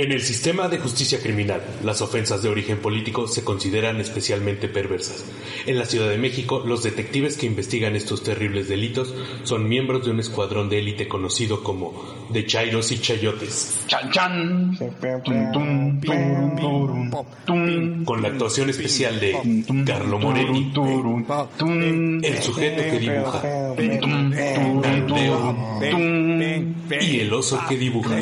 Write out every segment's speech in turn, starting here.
En el sistema de justicia criminal, las ofensas de origen político se consideran especialmente perversas. En la Ciudad de México, los detectives que investigan estos terribles delitos son miembros de un escuadrón de élite conocido como de Chairos y Chayotes. Chan chan. Con la actuación especial de Carlo tum. el sujeto que dibuja, y el oso que dibuja.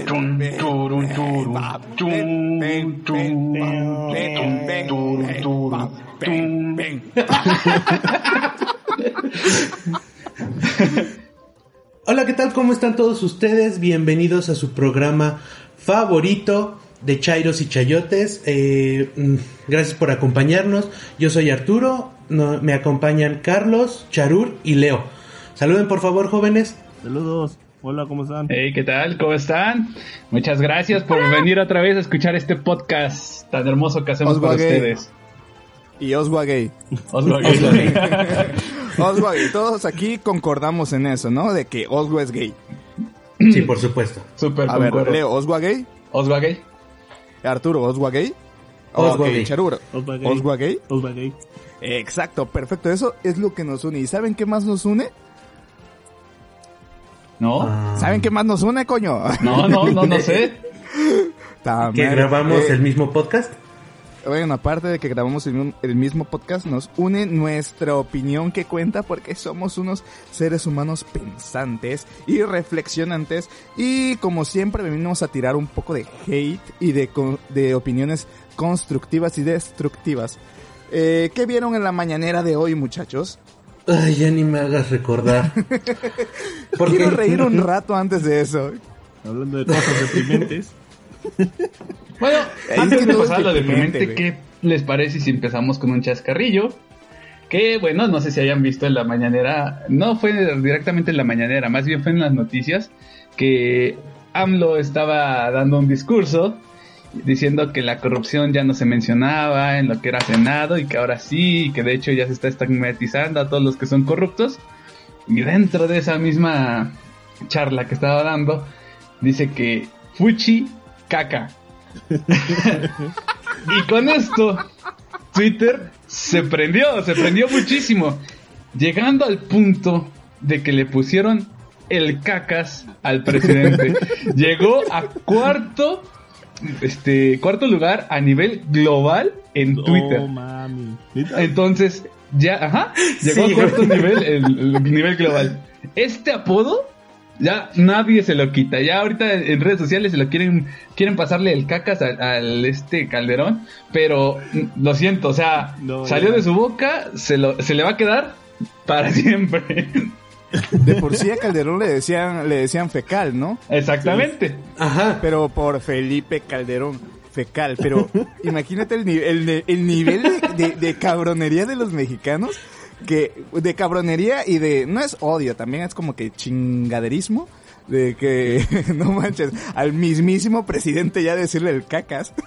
Hola, ¿qué tal? ¿Cómo están todos ustedes? Bienvenidos a su programa favorito de Chairos y Chayotes. Eh, mm, gracias por acompañarnos. Yo soy Arturo, me acompañan Carlos, Charur y Leo. Saluden por favor, jóvenes. Saludos. Hola, ¿cómo están? Hey, ¿qué tal? ¿Cómo están? Muchas gracias por venir otra vez a escuchar este podcast tan hermoso que hacemos Gay. ustedes. Y Oswa Gay. Oswald Gay. Oswa Gay. Todos aquí concordamos en eso, ¿no? De que Oswa es gay. Sí, por supuesto. Súper A ver. Leo, Oswa Gay. Oswald Gay. Arturo, Oswa Gay. Oswa Gay. Charuro. Oswa Gay. Oswa Gay. Oswa Gay. Exacto, perfecto. Eso es lo que nos une. ¿Y saben qué más nos une? ¿No? Ah, ¿Saben qué más nos une, coño? No, no, no, no sé. Que grabamos Eh, el mismo podcast. Bueno, aparte de que grabamos el, mi- el mismo podcast, nos une nuestra opinión que cuenta porque somos unos seres humanos pensantes y reflexionantes y como siempre venimos a tirar un poco de hate y de, co- de opiniones constructivas y destructivas. Eh, ¿Qué vieron en la mañanera de hoy, muchachos? Ay, ya ni me hagas recordar. Quiero reír un rato antes de eso. Hablando de cosas deprimentes. Bueno, Es antes que de pasar a lo deprimente, deprimente, ¿qué les parece si empezamos con un chascarrillo? Que bueno, no sé si hayan visto en la mañanera, no fue directamente en la mañanera, más bien fue en las noticias, que AMLO estaba dando un discurso diciendo que la corrupción ya no se mencionaba en lo que era Senado y que ahora sí, y que de hecho ya se está estigmatizando a todos los que son corruptos. Y dentro de esa misma charla que estaba dando, dice que Fuchi caca. y con esto, Twitter se prendió, se prendió muchísimo. Llegando al punto de que le pusieron el cacas al presidente. Llegó a cuarto, este, cuarto lugar a nivel global en Twitter. Oh. Entonces, ya, ajá, llegó Sí, a cuarto nivel, el, el nivel global. Este apodo, ya nadie se lo quita. Ya ahorita en redes sociales se lo quieren, quieren pasarle el cacas al, al este Calderón, pero lo siento, o sea, No, salió ya. de su boca, se, lo, se le va a quedar para siempre. De por sí a Calderón le decían, le decían fecal, ¿no? Exactamente. Ajá. Pero por Felipe Calderón. Fecal, pero imagínate el, el, el nivel de, de- de cabronería de los mexicanos, que de cabronería y de, no es odio, también es como que chingaderismo, de que, no manches, al mismísimo presidente ya decirle el cacas.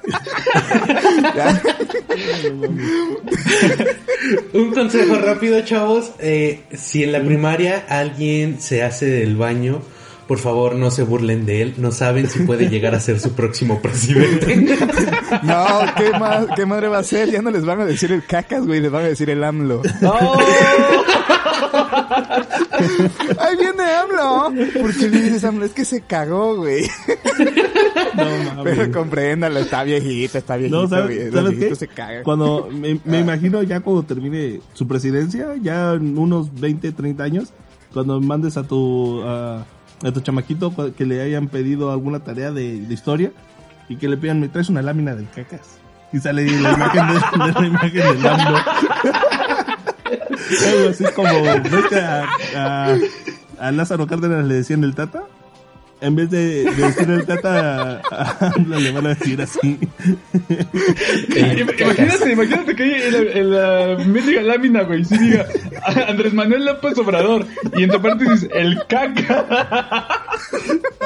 Un consejo rápido, chavos. Eh, si en la primaria alguien se hace del baño, por favor no se burlen de él. No saben si puede llegar a ser su próximo presidente. No, ¿qué, más, ¿qué madre va a ser? Ya no les van a decir el cacas, güey, les van a decir el AMLO. ¡Ahí viene AMLO! ¿Por qué le dices AMLO? Es que se cagó, güey. No, mami. Pero compréndalo, está viejito, está viejito. No, ¿sabes, ¿sabes qué? se cagan. Cuando me, me imagino ya cuando termine su presidencia, ya en unos 20, 30 años, cuando mandes a tu a, a tu chamaquito que le hayan pedido alguna tarea de, de historia y que le pidan, me traes una lámina del cacas. Y sale la imagen de, de la imagen del AMLO. Algo así como, ves que a, a, a Lázaro Cárdenas le decían el tata. En vez de, de decir el tata, a, le van a decir así. Im- Imagínate, imagínate que hay en la, en la lámina, güey, sí diga Andrés Manuel López Obrador y entre paréntesis el caca.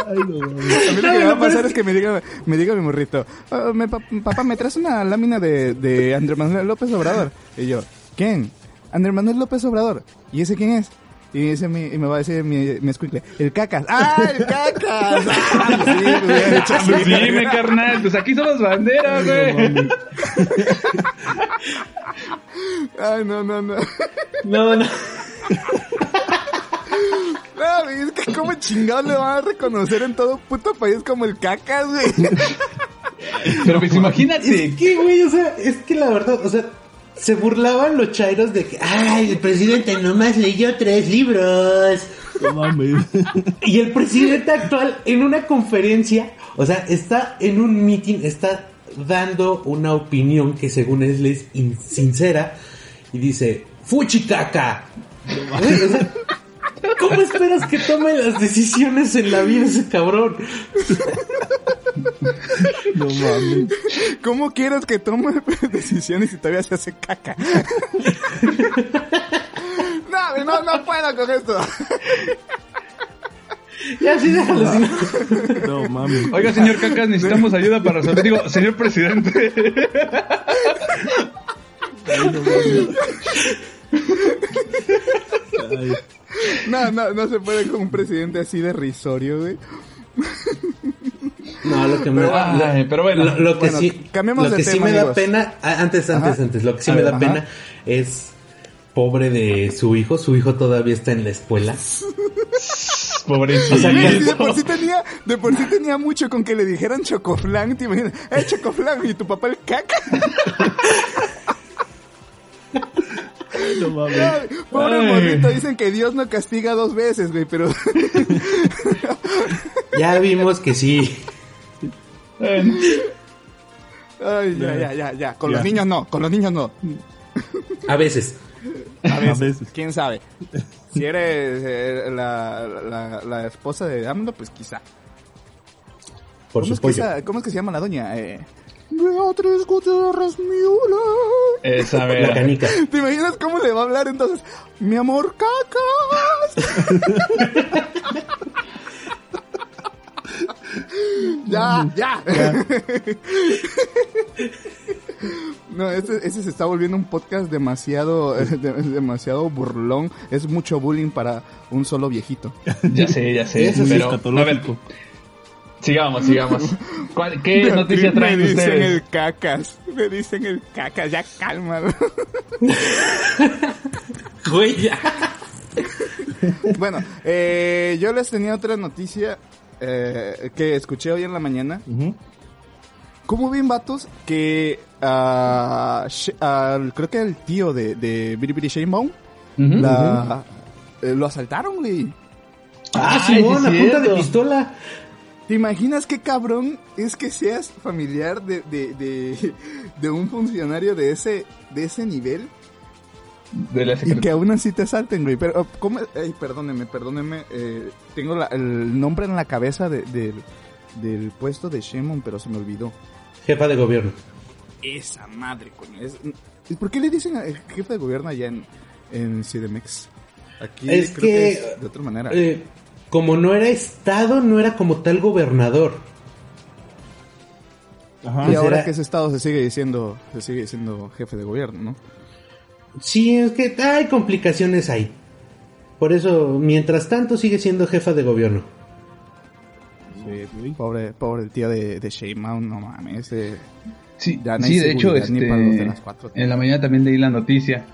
Ay, no. A mí lo que me va a pasar es que me diga, me diga mi morrito, "Ah, me- pa- papá, ¿me traes una lámina de, de Andrés Manuel López Obrador? Y yo, ¿quién? Andrés Manuel López Obrador. ¿Y ese quién es? Y, dice mi, y me va a decir mi, mi escuincle, el cacas. ¡Ah, el cacas! ¡Ah, pues sí. Pues dime, carnal, pues aquí somos bandera, güey. Ay, no, no, no. No, no. No, güey, es que como chingado le van a reconocer en todo puto país como el cacas, güey. Pero pues imagínate. Es que, güey, o sea, es que la verdad, o sea, se burlaban los chairos de que, ay, el presidente nomás leyó tres libros. No mames. Y el presidente actual en una conferencia, o sea, está en un meeting, está dando una opinión que según él es in- sincera y dice, fuchicaca. O sea, ¿Cómo esperas que tome las decisiones en la vida ese cabrón? No mames. ¿Cómo quieres que tome decisiones si todavía se hace caca? No, no, no puedo con esto. Ya sí, déjalo así. No mames. Oiga, señor Cacas, necesitamos ayuda para resolver. Digo, señor presidente. Ay, no mames. Ay, No, no, no se puede con un presidente así de risorio, güey. No, lo que me Ay, pero bueno. lo, lo que Bueno, sí, lo de que sí tema, me da pena, ah, antes, antes, Ajá. antes, lo que sí A me ver, da ajá. pena es pobre de su hijo, su hijo todavía está en la escuela. Pobrecito. O sea, Sí, de por sí tenía, de por sí tenía mucho con que le dijeran chocoflan, te imaginas, eh, chocoflan, y tu papá el caca. no mames. Ay, Pobre Ay. morrito, dicen que Dios no castiga dos veces, güey, pero Ya vimos que sí. Ay, ya, ya, ya, ya, con Ya. los niños no, con los niños no. A veces. A veces, veces. quién sabe. Si eres eh, la, la, la esposa de AMLO, pues quizá. Por ¿Cómo su es, que esa- ¿Cómo es que se llama la doña? Eh, Beatriz Gutiérrez Miula. esa La canica. ¿Te imaginas cómo le va a hablar entonces? Mi amor, cacas. ya, ya. no, ese, ese se está volviendo un podcast demasiado, de- demasiado burlón. Es mucho bullying para un solo viejito. Ya sé, ya sé. Eso pero, es a ver, sigamos, sigamos. ¿Cuál- ¿Qué noticia traen me dicen ustedes? el cacas. Me dicen el cacas. Ya calma. Güey, ya. Bueno, eh, yo les tenía otra noticia eh, que escuché hoy en la mañana. Ujú. ¿Cómo ven, vatos, que Sh- al- creo que el tío de, de Biribiri Shanebaum la, eh, lo asaltaron, güey? Ah, Simón, sí a punta de pistola. ¿Te imaginas qué cabrón es que seas familiar de, de, de, de un funcionario de ese, de ese nivel De la y que aún así te asalten, güey? Pero, oh, ¿cómo? Ey, perdóneme, perdóneme. eh, tengo la- el nombre en la cabeza de- del- del puesto de Shemon, pero se me olvidó. Jefa de gobierno. Esa madre, coño. Es, ¿y ¿Por qué le dicen al jefe de gobierno allá en, en CDMX? Aquí Es creo que, es de otra manera. Eh, como no era estado, no era como tal gobernador. Ajá. y pues ahora era- que ese estado se sigue diciendo, se sigue diciendo jefe de gobierno, ¿no? Sí, es que hay complicaciones ahí. Por eso, mientras tanto, sigue siendo jefa de gobierno. Sí, pobre, pobre el tío de, de Sheinbaum, no mames. eh, Sí, sí, de hecho, este, para los de las cuatro. en la mañana también leí la noticia.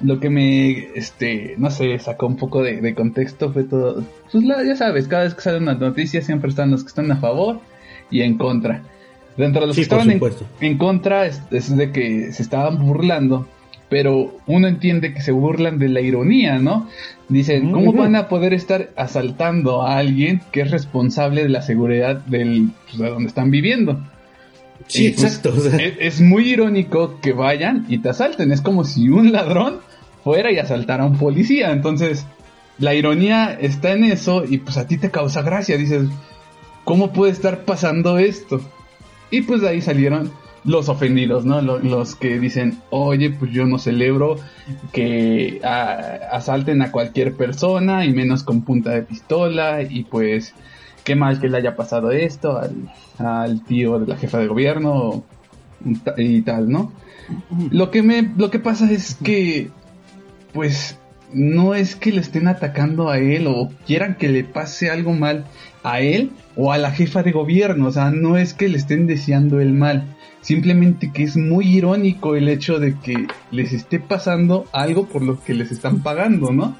Lo que me, este, no sé, sacó un poco de, de contexto fue todo, pues la- ya sabes, cada vez que sale una noticia siempre están los que están a favor y en contra. Dentro de los Sí, que estaban en, contra es, es de que se estaban burlando, pero uno entiende que se burlan de la ironía, ¿no? Dicen, ¿cómo van a poder estar asaltando a alguien que es responsable de la seguridad del, pues, de donde están viviendo? Sí, pues, exacto. o sea, es, es muy irónico que vayan y te asalten. Es como si un ladrón fuera y asaltara a un policía. Entonces, la ironía está en eso y pues a ti te causa gracia. Dices, ¿cómo puede estar pasando esto? Y pues de ahí salieron los ofendidos, ¿no? Lo- Los, que dicen, oye, pues yo no celebro que ah, asalten a cualquier persona y menos con punta de pistola y pues qué mal que le haya pasado esto al, al tío de la jefa de gobierno y tal, ¿no? Lo que me, lo que pasa es que, pues, no es que le estén atacando a él o quieran que le pase algo mal a él o a la jefa de gobierno, o sea, no es que le estén deseando el mal, simplemente que es muy irónico el hecho de que les esté pasando algo por lo que les están pagando, ¿no?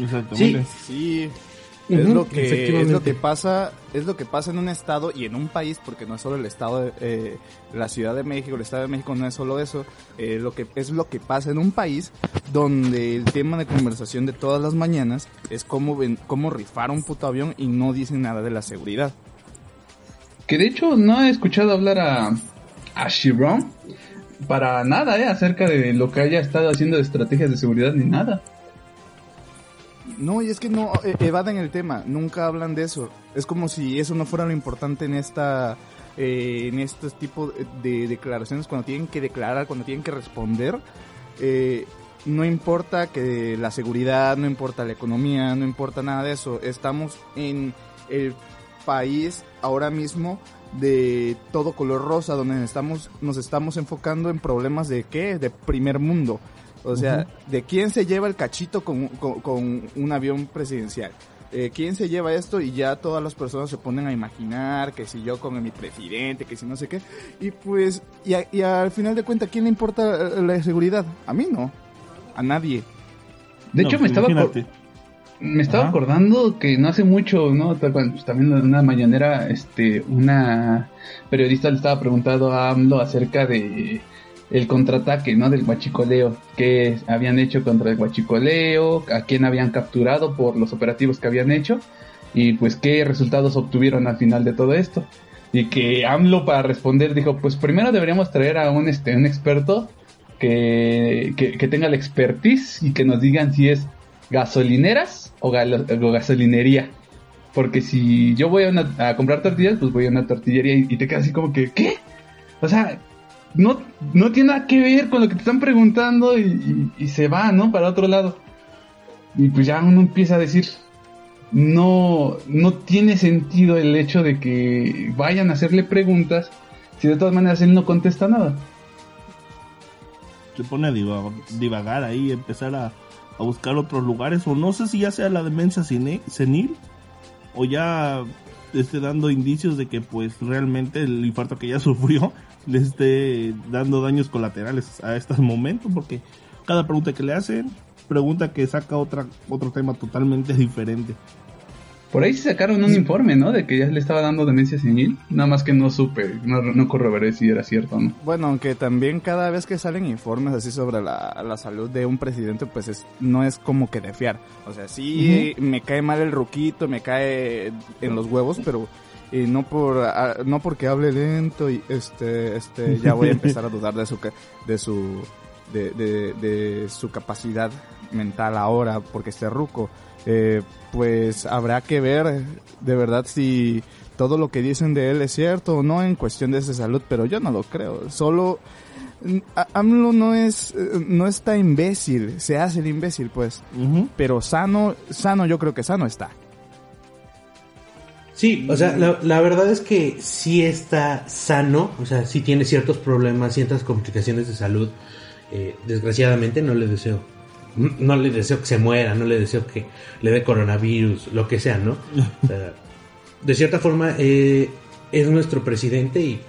Exactamente. Sí, es lo que es lo que pasa es lo que pasa en un estado y en un país porque no es solo el estado de, eh, la Ciudad de México el estado de México no es solo eso eh, lo que es lo que pasa en un país donde el tema de conversación de todas las mañanas es cómo ven, cómo rifar un puto avión y no dicen nada de la seguridad Que de hecho no he escuchado hablar a, a Chiron para nada, ¿eh? Acerca de lo que haya estado haciendo de estrategias de seguridad ni nada. No, y es que no eh, evaden el tema, nunca hablan de eso. Es como si eso no fuera lo importante en esta eh, en estos tipos de declaraciones cuando tienen que declarar, cuando tienen que responder. Eh, no importa que la seguridad, no importa la economía, no importa nada de eso. Estamos en el país ahora mismo de todo color rosa, donde estamos, nos estamos enfocando en problemas de qué, de primer mundo. O sea, ¿de quién se lleva el cachito con, con, con un avión presidencial? Eh, ¿Quién se lleva esto? Y ya todas las personas se ponen a imaginar que si yo con mi presidente, que si no sé qué. Y pues, y, a- y al final de cuentas, ¿quién le importa eh, la seguridad? A mí no. A nadie. De No, hecho, pues me estaba, acor- imagínate. me estaba Ajá. acordando que no hace mucho, ¿no? Pues, también en una mañanera, este, una periodista le estaba preguntando a AMLO acerca de el contraataque, ¿no? Del huachicoleo, que habían hecho contra el huachicoleo, a quién habían capturado por los operativos que habían hecho y pues qué resultados obtuvieron al final de todo esto. Y que AMLO para responder dijo, pues primero deberíamos traer a un, este, un experto que, que, que tenga la expertise y que nos digan si es gasolineras o, gasolinería. Porque si yo voy a comprar tortillas, pues voy a una tortillería y, y te quedas así como que, ¿qué? O sea, no, no tiene nada que ver con lo que te están preguntando y, se va, ¿no? Para otro lado. Y pues ya uno empieza a decir, no, no tiene sentido el hecho de que vayan a hacerle preguntas si de todas maneras él no contesta nada. se pone a diva- divagar ahí, empezar a, a buscar otros lugares, o no sé si ya sea la demencia senil, o ya esté dando indicios de que pues realmente el infarto que ya sufrió le esté dando daños colaterales a este momento, porque cada pregunta que le hacen, pregunta que saca otra otro tema totalmente diferente. Por ahí se sacaron un informe, ¿no? De que ya le estaba dando demencia senil. Nada más que no supe, no, no corroboré si era cierto o no. Bueno, aunque también cada vez que salen informes así sobre la, la salud de un presidente, pues es, no es como que de fiar. O sea, sí me cae mal el ruquito, me cae en los huevos, pero eh, no por no porque hable lento y este este ya voy a empezar a dudar de su de su de, de, de su capacidad mental ahora porque esté ruco. Eh, pues habrá que ver de verdad si todo lo que dicen de él es cierto o no en cuestión de esa salud, pero yo no lo creo. Solo mm, AMLO no es eh, no está imbécil, se hace el imbécil pues, pero sano sano yo creo que sano está. Sí, o sea, la, la verdad es que sí está sano, o sea, sí tiene ciertos problemas, ciertas complicaciones de salud. Eh, desgraciadamente no le deseo, no le deseo que se muera, no le deseo que le dé coronavirus, lo que sea, ¿no? O sea, de cierta forma eh, es nuestro presidente y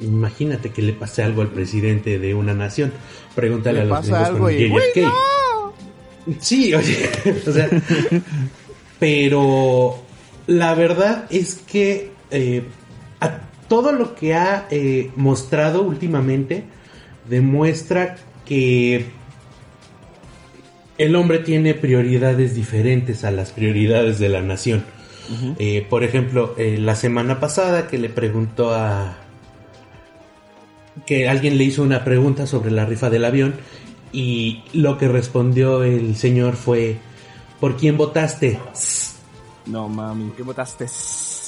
imagínate que le pase algo al presidente de una nación. Pregúntale a los pasa algo con y "Güey, JFK. Sí, oye, o sea, pero la verdad es que eh, a todo lo que ha eh, mostrado últimamente demuestra que el hombre tiene prioridades diferentes a las prioridades de la nación. Eh, por ejemplo, eh, la semana pasada que le preguntó a... que alguien le hizo una pregunta sobre la rifa del avión y lo que respondió el señor fue ¿por quién votaste? No mami. ¿Qué votaste?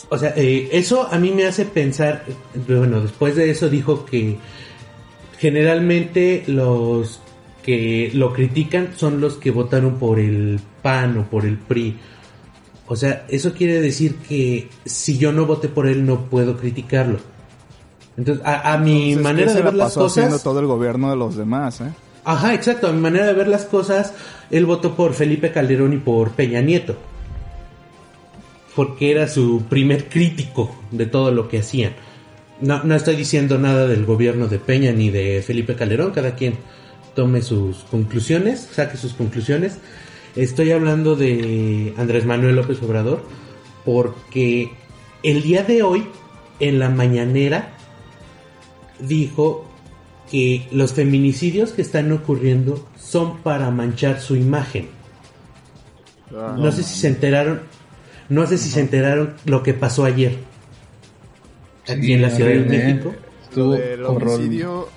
O sea, eh, eso a mí me hace pensar, bueno, después de eso dijo que generalmente los que lo critican son los que votaron por el PAN o por el PRI. O sea, eso quiere decir que si yo no voté por él no puedo criticarlo. Entonces, a, a mi Entonces, manera ¿qué de la ver las pasó haciendo cosas, todo el gobierno de los demás, ¿eh? Ajá, exacto. A mi manera de ver las cosas, él votó por Felipe Calderón y por Peña Nieto. Porque era su primer crítico de todo lo que hacían. No, no estoy diciendo nada del gobierno de Peña ni de Felipe Calderón, cada quien tome sus conclusiones, saque sus conclusiones. Estoy hablando de Andrés Manuel López Obrador, porque el día de hoy, en la mañanera, dijo que los feminicidios que están ocurriendo son para manchar su imagen. No sé si se enteraron, no sé si se enteraron lo que pasó ayer aquí Sí, en la Ciudad de ¿eh? México. Estuvo El horror- homicidio,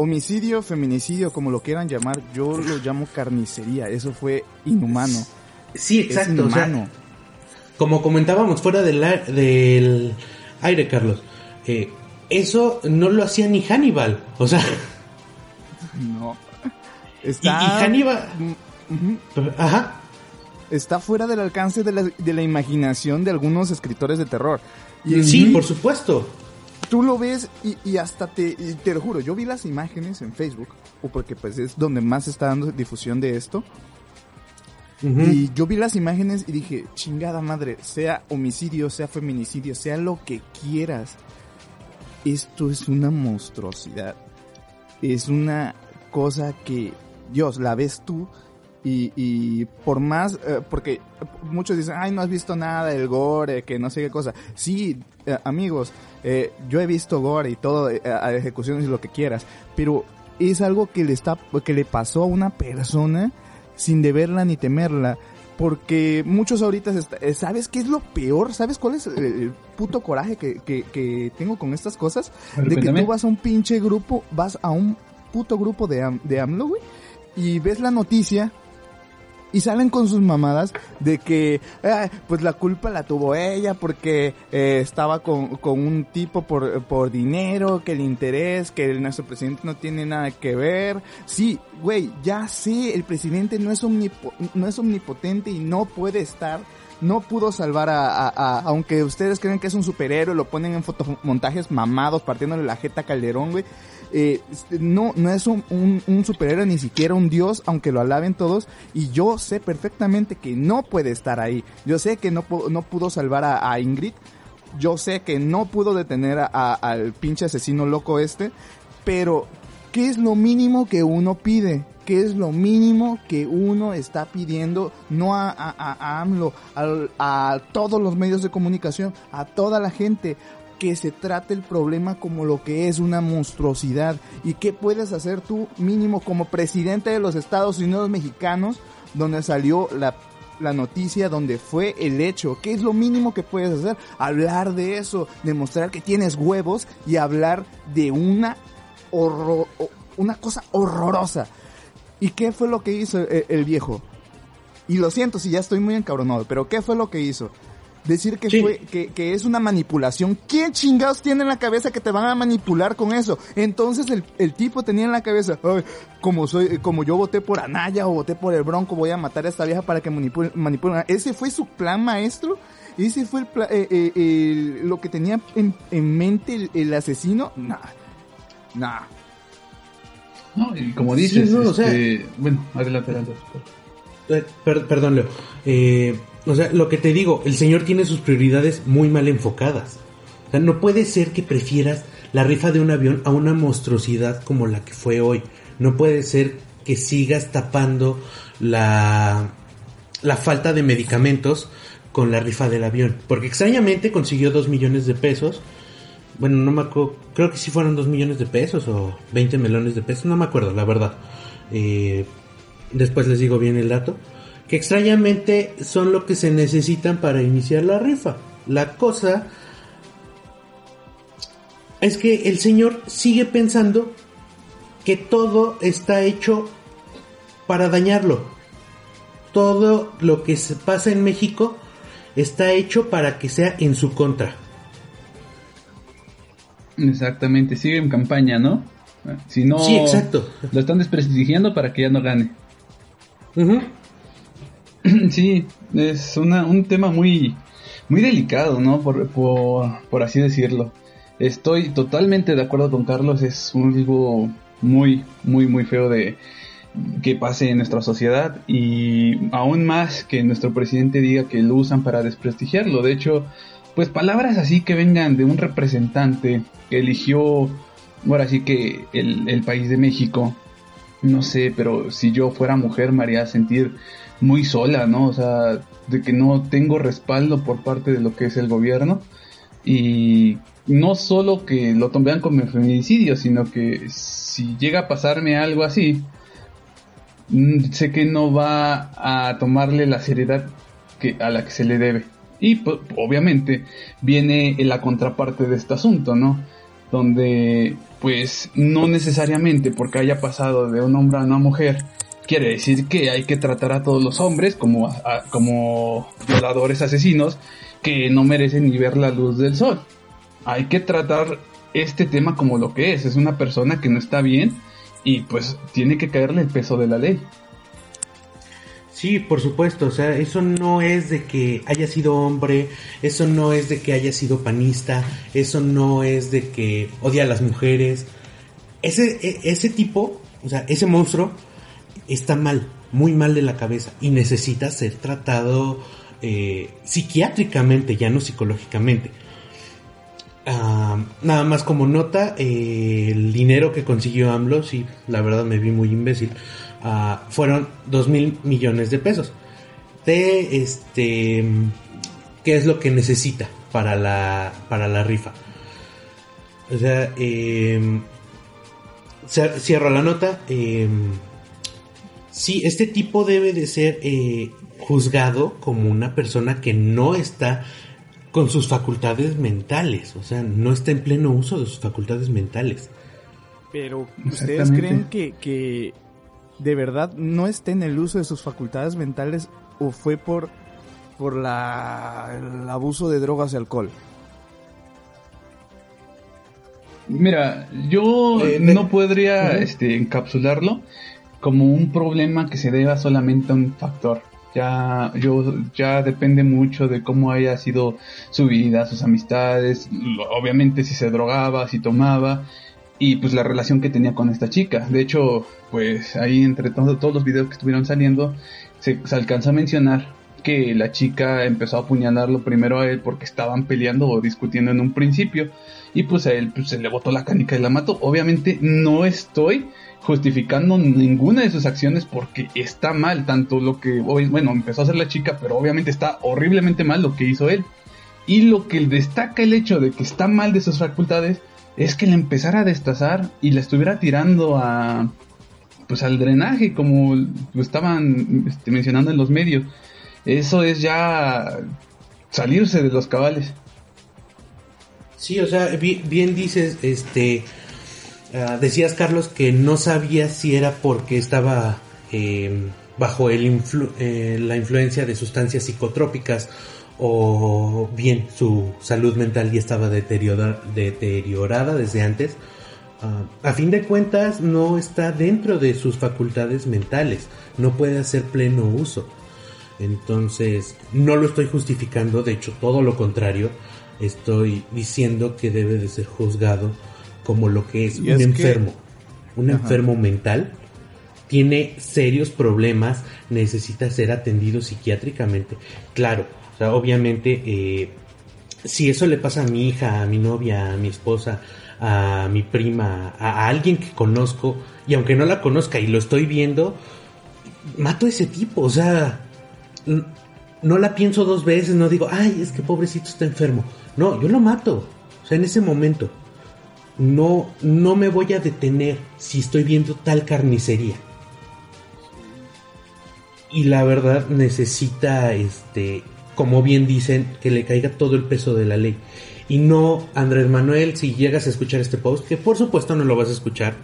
homicidio, feminicidio, como lo quieran llamar, yo lo llamo carnicería. Eso fue inhumano. Sí, Es exacto. o sea, inhumano. como comentábamos fuera del, del aire, Carlos, eh, eso no lo hacía ni Hannibal. O sea, no. y, y Está, Hannibal, ajá, está fuera del alcance de la, de la imaginación de algunos escritores de terror. Y sí, por supuesto. Tú lo ves y, y hasta te, y te lo juro, yo vi las imágenes en Facebook, o porque pues es donde más se está dando difusión de esto, y yo vi las imágenes y dije, chingada madre, sea homicidio, sea feminicidio, sea lo que quieras, esto es una monstruosidad, es una cosa que, Dios, la ves tú y, y por más, eh, porque muchos dicen, ay, no has visto nada del gore, que no sé qué cosa. Sí, eh, amigos, eh, yo he visto gore y todo, eh, a ejecuciones y lo que quieras, pero es algo que le está, que le pasó a una persona sin deberla ni temerla. Porque muchos ahorita, está- eh, ¿sabes qué es lo peor? ¿Sabes cuál es el, puto coraje que, que, que tengo con estas cosas? De que tú vas a un pinche grupo, vas a un puto grupo de, de AMLO, güey, y ves la noticia y salen con sus mamadas de que, "Ay, pues la culpa la tuvo ella porque eh, estaba con, con un tipo por, por dinero, que el interés, que el- nuestro presidente no tiene nada que ver. Sí, güey, ya sé, el presidente no es, omnipo- no es omnipotente y no puede estar no pudo salvar a, a- a- aunque ustedes creen que es un superhéroe, lo ponen en fotomontajes mamados, partiéndole la jeta Calderón, güey. Eh, este, no, no es un, un, un superhéroe, ni siquiera un dios, aunque lo alaben todos. Y yo sé perfectamente que no puede estar ahí. Yo sé que no, no pudo salvar a, a Ingrid. Yo sé que no pudo detener a- al pinche asesino loco este. Pero, ¿qué es lo mínimo que uno pide? ¿Qué es lo mínimo que uno está pidiendo? No a, a, a- a AMLO, al- a todos los medios de comunicación, a toda la gente que se trate el problema como lo que es una monstruosidad. ¿Y qué puedes hacer tú mínimo como presidente de los Estados Unidos mexicanos donde salió la, la noticia, donde fue el hecho? ¿Qué es lo mínimo que puedes hacer? Hablar de eso, demostrar que tienes huevos y hablar de una horror, una cosa horrorosa. ¿Y qué fue lo que hizo el, el viejo? Y lo siento si ya estoy muy encabronado, pero ¿qué fue lo que hizo? Decir que Sí. fue, que, que es una manipulación. ¿Quién chingados tiene en la cabeza que te van a manipular con eso? Entonces el, el tipo tenía en la cabeza, "Ay, como soy, como yo voté por Anaya o voté por el Bronco, voy a matar a esta vieja para que manipule, manipulen. Ese fue su plan maestro. Ese fue el eh, eh, lo que tenía en, en mente el, el asesino. Nah, nah. No, y como dices, Sí, no, o sea- este, bueno, adelante, adelante. Per- perdón, Leo. Eh, o sea, lo que te digo, el señor tiene sus prioridades muy mal enfocadas. O sea, no puede ser que prefieras la rifa de un avión a una monstruosidad como la que fue hoy. No puede ser que sigas tapando la, la falta de medicamentos con la rifa del avión. Porque extrañamente consiguió dos millones de pesos. Bueno, no me acuerdo, creo que sí fueron dos millones de pesos o 20 melones de pesos, no me acuerdo, la verdad. Eh, después les digo bien el dato. Que extrañamente son lo que se necesitan para iniciar la rifa. La cosa es que el señor sigue pensando que todo está hecho para dañarlo. Todo lo que se pasa en México está hecho para que sea en su contra. Exactamente, sigue en campaña, ¿no? Si no, Sí, exacto. lo están desprestigiando para que ya no gane. Ujú. Sí, es una, un tema muy, muy delicado, ¿no? Por, por, por así decirlo. Estoy totalmente de acuerdo con Carlos, es un algo muy, muy, muy feo de que pase en nuestra sociedad y aún más que nuestro presidente diga que lo usan para desprestigiarlo. De hecho, pues palabras así que vengan de un representante que eligió, ahora sí que el, el país de México, no sé, pero si yo fuera mujer me haría sentir muy sola, ¿no? O sea, de que no tengo respaldo por parte de lo que es el gobierno y no solo que lo tomen como feminicidio, sino que si llega a pasarme algo así, mm, sé que no va a tomarle la seriedad que, a la que se le debe. Y pues, obviamente viene la contraparte de este asunto, ¿no? Donde pues no necesariamente porque haya pasado de un hombre a una mujer, quiere decir que hay que tratar a todos los hombres como, como violadores asesinos que no merecen ni ver la luz del sol. Hay que tratar este tema como lo que es, es una persona que no está bien y pues tiene que caerle el peso de la ley. Sí, por supuesto, o sea, eso no es de que haya sido hombre, eso no es de que haya sido panista, eso no es de que odia a las mujeres. Ese, e, ese tipo, o sea, ese monstruo está mal, muy mal de la cabeza y necesita ser tratado eh, psiquiátricamente, ya no psicológicamente. Ah, nada más como nota, eh, el dinero que consiguió AMLO, sí, la verdad me vi muy imbécil fueron 2 mil millones de pesos. De este, ¿qué es lo que necesita para la, para la rifa? O sea, eh, cierro la nota. Eh, sí, este tipo debe de ser eh, juzgado como una persona que no está con sus facultades mentales, o sea, no está en pleno uso de sus facultades mentales. Pero, ¿ustedes creen que, que de verdad no esté en el uso de sus facultades mentales o fue por, por la, el abuso de drogas y alcohol? Mira, yo eh, no podría este, encapsularlo como un problema que se deba solamente a un factor. Ya, yo, ya depende mucho de cómo haya sido su vida, sus amistades, obviamente si se drogaba, si tomaba, y pues la relación que tenía con esta chica. De hecho, pues ahí entre todos los videos que estuvieron saliendo, se, alcanza a mencionar que la chica empezó a apuñalarlo primero a él porque estaban peleando o discutiendo en un principio y pues a él pues, se le botó la canica y la mató. Obviamente no estoy justificando ninguna de sus acciones porque está mal tanto lo que bueno empezó a hacer la chica pero obviamente está horriblemente mal lo que hizo él y lo que destaca el hecho de que está mal de sus facultades es que le empezara a destazar y le estuviera tirando a pues al drenaje como lo estaban este, mencionando en los medios. Eso es ya salirse de los cabales. Sí, o sea, bien, dices, este, ah, decías Carlos que no sabía si era porque estaba em, bajo el eh, la influencia de sustancias psicotrópicas o bien su salud mental ya estaba deteriorada, deteriorada desde antes, ah, a fin de cuentas no está dentro de sus facultades mentales, no puede hacer pleno uso. Entonces, no lo estoy justificando, de hecho todo lo contrario, estoy diciendo que debe de ser juzgado como lo que es un enfermo, un enfermo mental, tiene serios problemas, necesita ser atendido psiquiátricamente. Claro, obviamente, eh, si eso le pasa a mi hija, a mi novia, a mi esposa, a mi prima, a, alguien que conozco, y aunque no la conozca y lo estoy viendo, mato a ese tipo, o sea, no la pienso dos veces, no digo, ay, es que pobrecito está enfermo. No, yo lo mato, o sea, en ese momento. No, no me voy a detener si estoy viendo tal carnicería. Y la verdad necesita este como bien dicen, que le caiga todo el peso de la ley. Y no, Andrés Manuel, si llegas a escuchar este post, que por supuesto no lo vas a escuchar,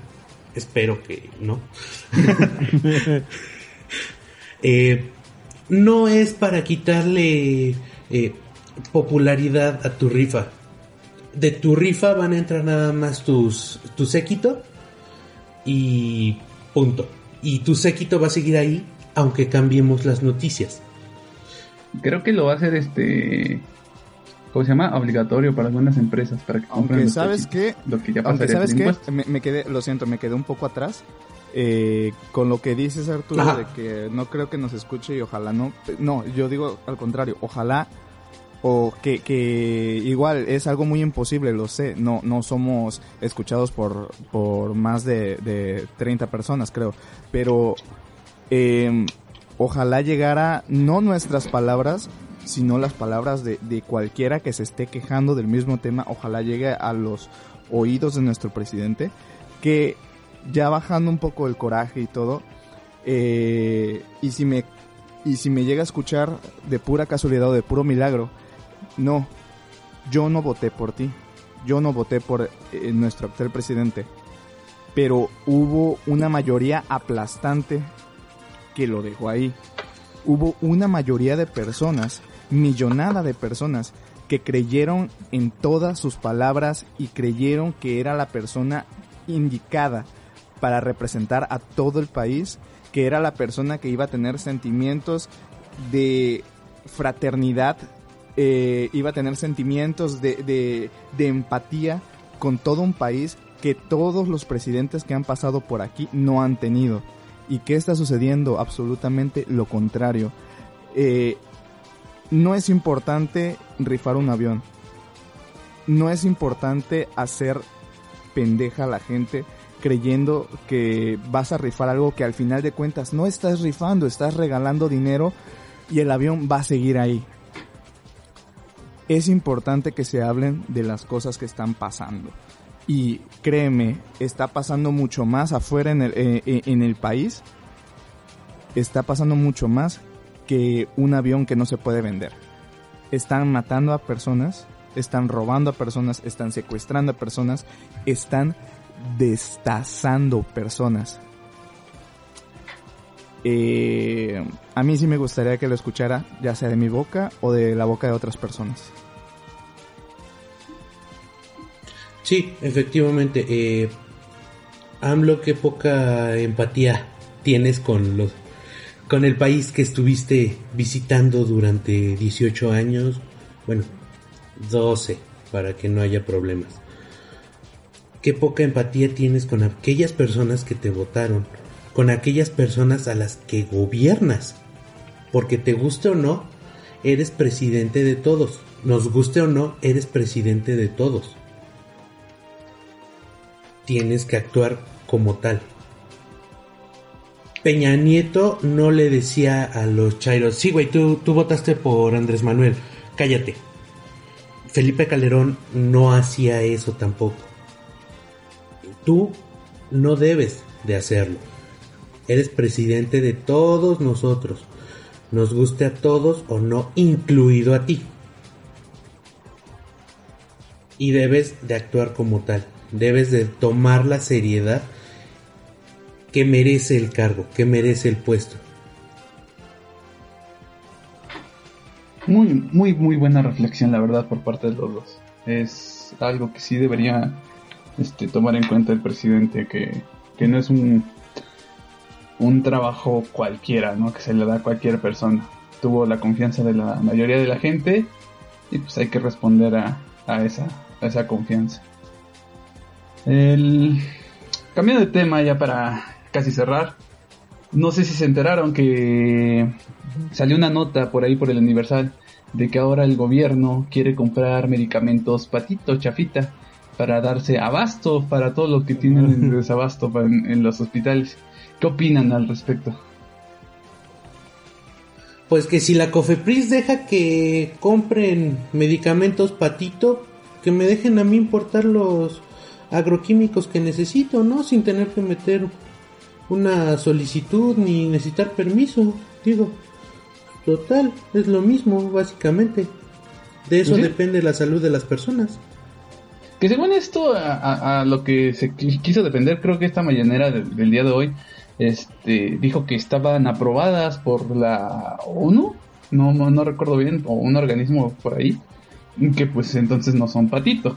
espero que no. Eh, no es para quitarle eh, popularidad a tu rifa. De tu rifa van a entrar nada más tus, tu séquito y punto. Y tu séquito va a seguir ahí aunque cambiemos las noticias creo que lo va a hacer este ¿cómo se llama? Obligatorio para algunas empresas para que compren Aunque los sabes que, lo que ya aunque pasaría sabes que me, me quedé, lo siento, me quedé un poco atrás. eh, con lo que dices Arturo Ajá. de que no creo que nos escuche y ojalá no, no, yo digo al contrario, ojalá o que, que igual es algo muy imposible, lo sé, no, no somos escuchados por, por más de, de 30 personas creo, pero eh, ojalá llegara no nuestras palabras, sino las palabras de, de cualquiera que se esté quejando del mismo tema, ojalá llegue a los oídos de nuestro presidente, que ya bajando un poco el coraje y todo, eh, y si me y si me llega a escuchar de pura casualidad o de puro milagro, no, yo no voté por ti, yo no voté por eh, nuestro actual presidente, pero hubo una mayoría aplastante que lo dejó ahí. Hubo una mayoría de personas, millonada de personas, que creyeron en todas sus palabras y creyeron que era la persona indicada para representar a todo el país, que era la persona que iba a tener sentimientos de fraternidad, eh, iba a tener sentimientos de, empatía con todo un país que todos los presidentes que han pasado por aquí no han tenido. ¿Y qué está sucediendo? Absolutamente lo contrario. Eh, no es importante rifar un avión. No es importante hacer pendeja a la gente creyendo que vas a rifar algo que al final de cuentas no estás rifando, estás regalando dinero y el avión va a seguir ahí. Es importante que se hablen de las cosas que están pasando. Y créeme, está pasando mucho más afuera en el, eh, eh, en el país. Está pasando mucho más que un avión que no se puede vender. Están matando a personas, están robando a personas, están secuestrando a personas, están destazando personas. Eh, a mí sí me gustaría que lo escuchara, ya sea de mi boca o de la boca de otras personas. Sí, efectivamente. Eh, AMLO, qué poca empatía tienes con los con el país que estuviste visitando durante 18 años. Bueno, 12, para que no haya problemas. Qué poca empatía tienes con aquellas personas que te votaron, con aquellas personas a las que gobiernas. Porque te guste o no, eres presidente de todos. Nos guste o no, eres presidente de todos tienes que actuar como tal. Peña Nieto no le decía a los chairos, sí, güey, tú, tú votaste por Andrés Manuel, cállate. Felipe Calderón no hacía eso tampoco. Tú no debes de hacerlo. Eres presidente de todos nosotros, nos guste a todos o no, incluido a ti. Y debes de actuar como tal debes de tomar la seriedad que merece el cargo, que merece el puesto. Muy, muy, muy buena reflexión, la verdad, por parte de los dos. Es algo que sí debería este, tomar en cuenta el presidente, que, que no es un, un trabajo cualquiera, ¿no? Que se le da a cualquier persona. Tuvo la confianza de la mayoría de la gente y pues hay que responder a, a esa, a esa confianza. El... Cambiando de tema ya para casi cerrar. No sé si se enteraron que salió una nota por ahí por el Universal de que ahora el gobierno quiere comprar medicamentos patito, chafita, para darse abasto para todo lo que tienen en desabasto en, en los hospitales. ¿Qué opinan al respecto? Pues que si la Cofepris deja que compren medicamentos patito, que me dejen a mí importar los agroquímicos que necesito, ¿no? Sin tener que meter una solicitud ni necesitar permiso. Digo, total, es lo mismo, básicamente. De eso ¿Sí? depende la salud de las personas. Que según esto, a, a- a lo que se qui- quiso defender, creo que esta mañanera de- del día de hoy, este, dijo que estaban aprobadas por la ONU, no, no, no recuerdo bien, o un organismo por ahí, que pues entonces no son patito.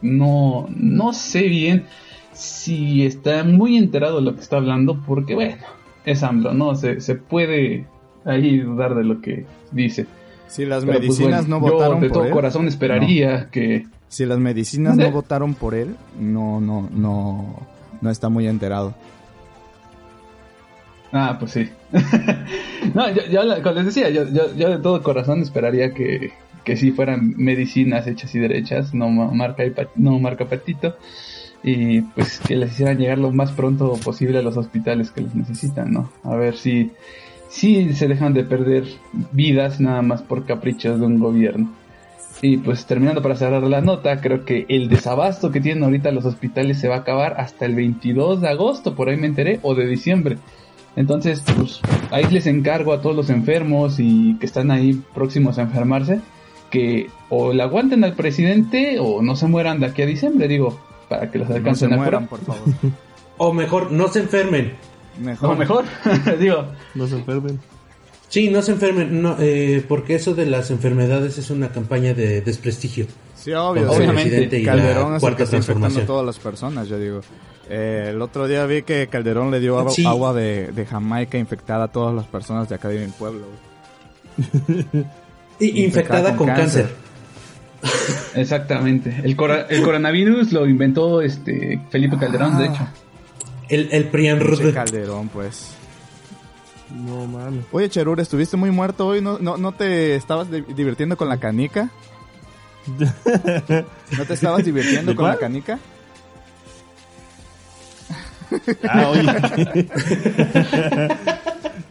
No, no sé bien si está muy enterado de lo que está hablando, porque bueno, es AMLO, ¿no? Se, se puede ahí dudar de lo que dice. Si las Pero, pues, medicinas bueno, no yo votaron de por todo él. corazón esperaría que Si las medicinas no votaron por él, no, no, no, no está muy enterado. Ah, pues sí. no, yo, yo como les decía, yo, yo, yo de todo corazón esperaría que, que sí fueran medicinas hechas y derechas, no ma- marca, no marca patito, y pues que les hicieran llegar lo más pronto posible a los hospitales que los necesitan, ¿no? A ver si, si se dejan de perder vidas nada más por caprichos de un gobierno. Y pues terminando para cerrar la nota, creo que el desabasto que tienen ahorita los hospitales se va a acabar hasta el 22 de agosto, por ahí me enteré, o de diciembre. Entonces, pues ahí les encargo a todos los enfermos y que están ahí próximos a enfermarse, que o le aguanten al presidente o no se mueran de aquí a diciembre, digo, para que los No se alcancen a mueran, por favor. O mejor, no se enfermen. Mejor. O mejor, digo, No se enfermen. Sí, no se enfermen, no, eh, porque eso de las enfermedades es una campaña de desprestigio. Sí, obvio. Obviamente, Calderón la es el cuarta que está infectando a todas las personas, yo digo. Eh, el otro día vi que Calderón le dio Sí. agua de, de Jamaica infectada a todas las personas de acá de mi pueblo. infectada con, cáncer. exactamente. El, cora- el coronavirus lo inventó este Felipe Calderón, de Ah. hecho. El, el Prian Rud. Calderón, pues. No mames. Oye, Cherur, ¿estuviste muy muerto hoy? ¿No, no, no te estabas di- divirtiendo con la canica? ¿No te estabas divirtiendo ¿De con la canica? Ah, oye.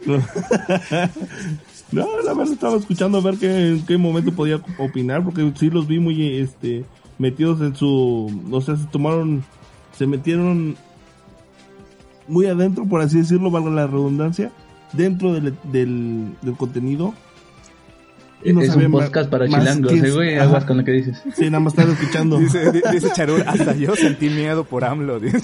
no, la verdad estaba escuchando a ver qué, en qué momento podía opinar, porque sí los vi muy este metidos en su. O sea, se tomaron. Se metieron muy adentro, por así decirlo, valga la redundancia, dentro del, del, del contenido. Y no es un podcast para más chilangos, eh, güey, aguas con lo que dices. Sí, nada más estaba escuchando. Dice, di- dice Charur, hasta yo sentí miedo por AMLO. Dice.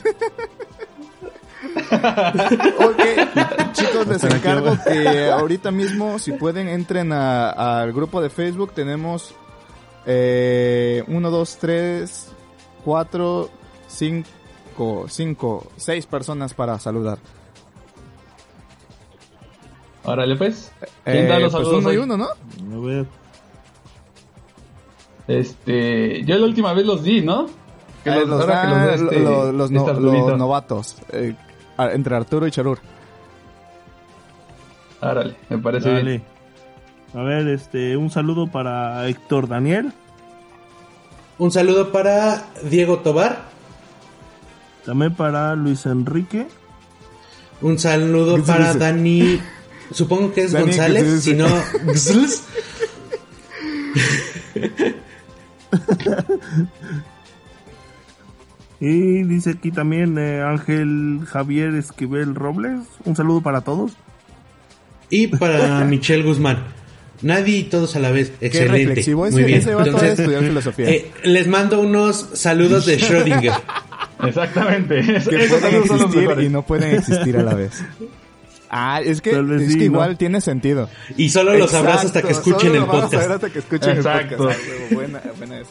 Ok, chicos, les ¿Para qué encargo que ahorita mismo, si pueden, entren al grupo de Facebook. Tenemos eh, 1, 2, 3, 4, 5, 5, 6 personas para saludar. Órale, pues. ¿Quién Eh, da los pues saludos uno y uno, ¿no? A ver. Este, yo la última vez los di, ¿no? Que Eh, los, los ahora que dan los da este, lo- los, no- los novatos. eh, entre Arturo y Charur. Órale, me parece bien. A ver, este, un saludo para Héctor Daniel. Un saludo para Diego Tobar. También para Luis Enrique. Un saludo ¿Qué se para dice? Dani. Supongo que es Dani, ¿qué se González, si no. Y dice aquí también eh, Ángel Javier Esquivel Robles. Un saludo para todos. Y para Michelle Guzmán. Nadie y todos a la vez. Qué Excelente. reflexivo. Ese, Muy bien. ese Entonces, estudiar filosofía. eh, les mando unos saludos de Schrödinger. Exactamente. que Esos pueden saludos son los existir y no pueden existir a la vez. Ah, es que, es sí, que ¿no? igual tiene sentido. Y solo los sabrás hasta que Exacto, escuchen solo el podcast. hasta que escuchen Exacto. el podcast. Ah, buena, buena esa.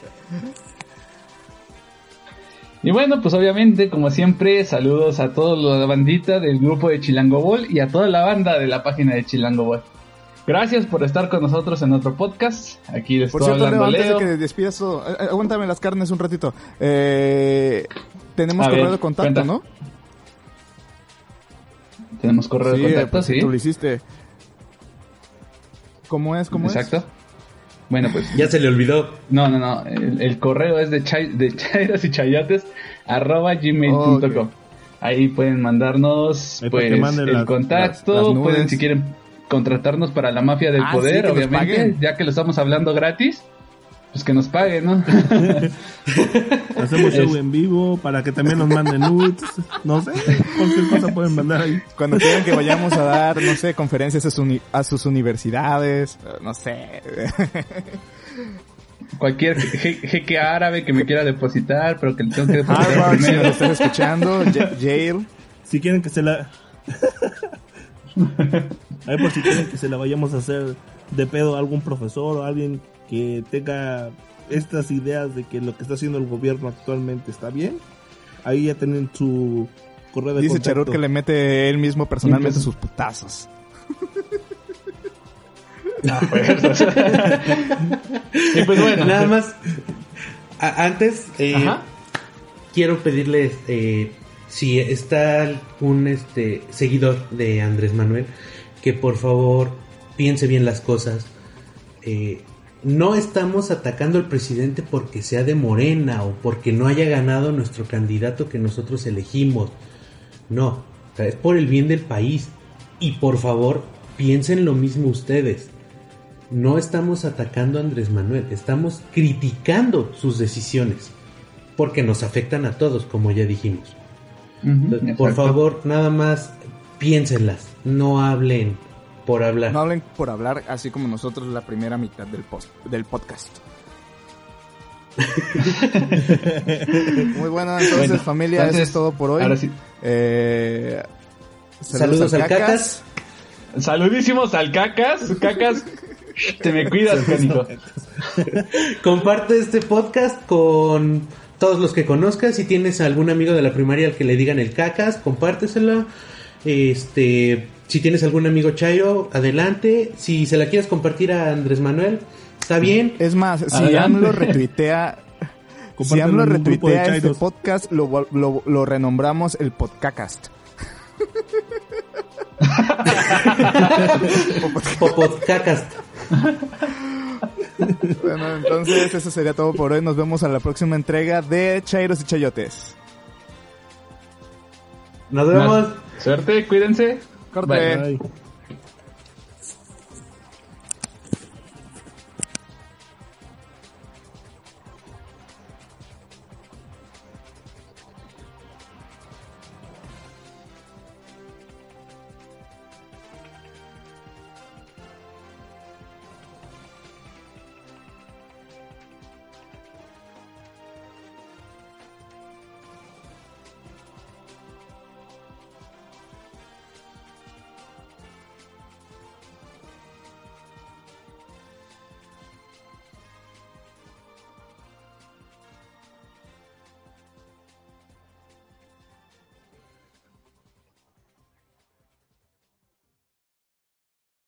Y bueno, pues obviamente, como siempre, saludos a toda la bandita del grupo de Chilango Ball y a toda la banda de la página de Chilango Ball. Gracias por estar con nosotros en otro podcast. Aquí les Por estoy cierto, Leo, hablando antes de Leo. que despidas todo, eh, eh, aguántame las carnes un ratito. Eh, tenemos A correo ver, de contacto, cuenta. ¿no? Tenemos correo de contacto, sí. Tú lo hiciste. ¿Cómo es? ¿Cómo Exacto. Bueno, pues Ya se le olvidó. No, no, no. El, el correo es de, chai, de chairos y chayotes arroba gmail.com. Ahí pueden mandarnos Ahí pues el las- contacto. las- las nudes. pueden si quieren contratarnos para la mafia del Ah, poder, obviamente. Ya que lo estamos hablando gratis, pues que nos paguen, ¿no? Hacemos show Es- en vivo para que también nos manden nudes. No sé, cualquier cosa pueden mandar ahí. Cuando quieran que vayamos a dar, no sé, conferencias a, su uni- a sus universidades, eh, no sé. Cualquier je- jeque árabe que me quiera depositar, pero que le tengo que depositar Harvard, si primero. nos estás escuchando, Ya- Yale. Si quieren que se la... Ahí por si quieren que se la vayamos a hacer de pedo a algún profesor o alguien que tenga estas ideas de que lo que está haciendo el gobierno actualmente está bien. Ahí ya tienen su correo de Dice contacto. Charur que le mete él mismo personalmente sus putazos. A fuerzas. y pues bueno. Nada más. a- antes, eh, quiero pedirles eh, si está un este seguidor de Andrés Manuel que por favor piense bien las cosas. Eh, no estamos atacando al presidente porque sea de Morena o porque no haya ganado nuestro candidato que nosotros elegimos. No, o sea, es por el bien del país. Y por favor, piensen lo mismo ustedes. No estamos atacando a Andrés Manuel, estamos criticando sus decisiones. Porque nos afectan a todos, como ya dijimos. Entonces, por favor, nada más piénsenlas, no hablen por hablar. No hablen por hablar, así como nosotros la primera mitad del, post, del podcast. Muy bueno, entonces Bueno, familia, entonces, eso es todo por hoy. Ahora sí. Eh, Saludos al Cacas. Saludísimos al Cacas. Cacas, te me cuidas, canijo. Comparte este podcast con todos los que conozcas. Si tienes algún amigo de la primaria al que le digan el cacas, compárteselo. Este, si tienes algún amigo chayo, adelante. Si se la quieres compartir a Andrés Manuel, está bien. Es más, si. AMLO retuitea, si AMLO retuitea este podcast, lo, vol- lo, lo renombramos el Podcacast. Popodcast. Bueno, entonces eso sería todo por hoy. Nos vemos a la próxima entrega de Chairos y Chayotes. Nos vemos. Suerte, cuídense. Corte. Bye. Ay.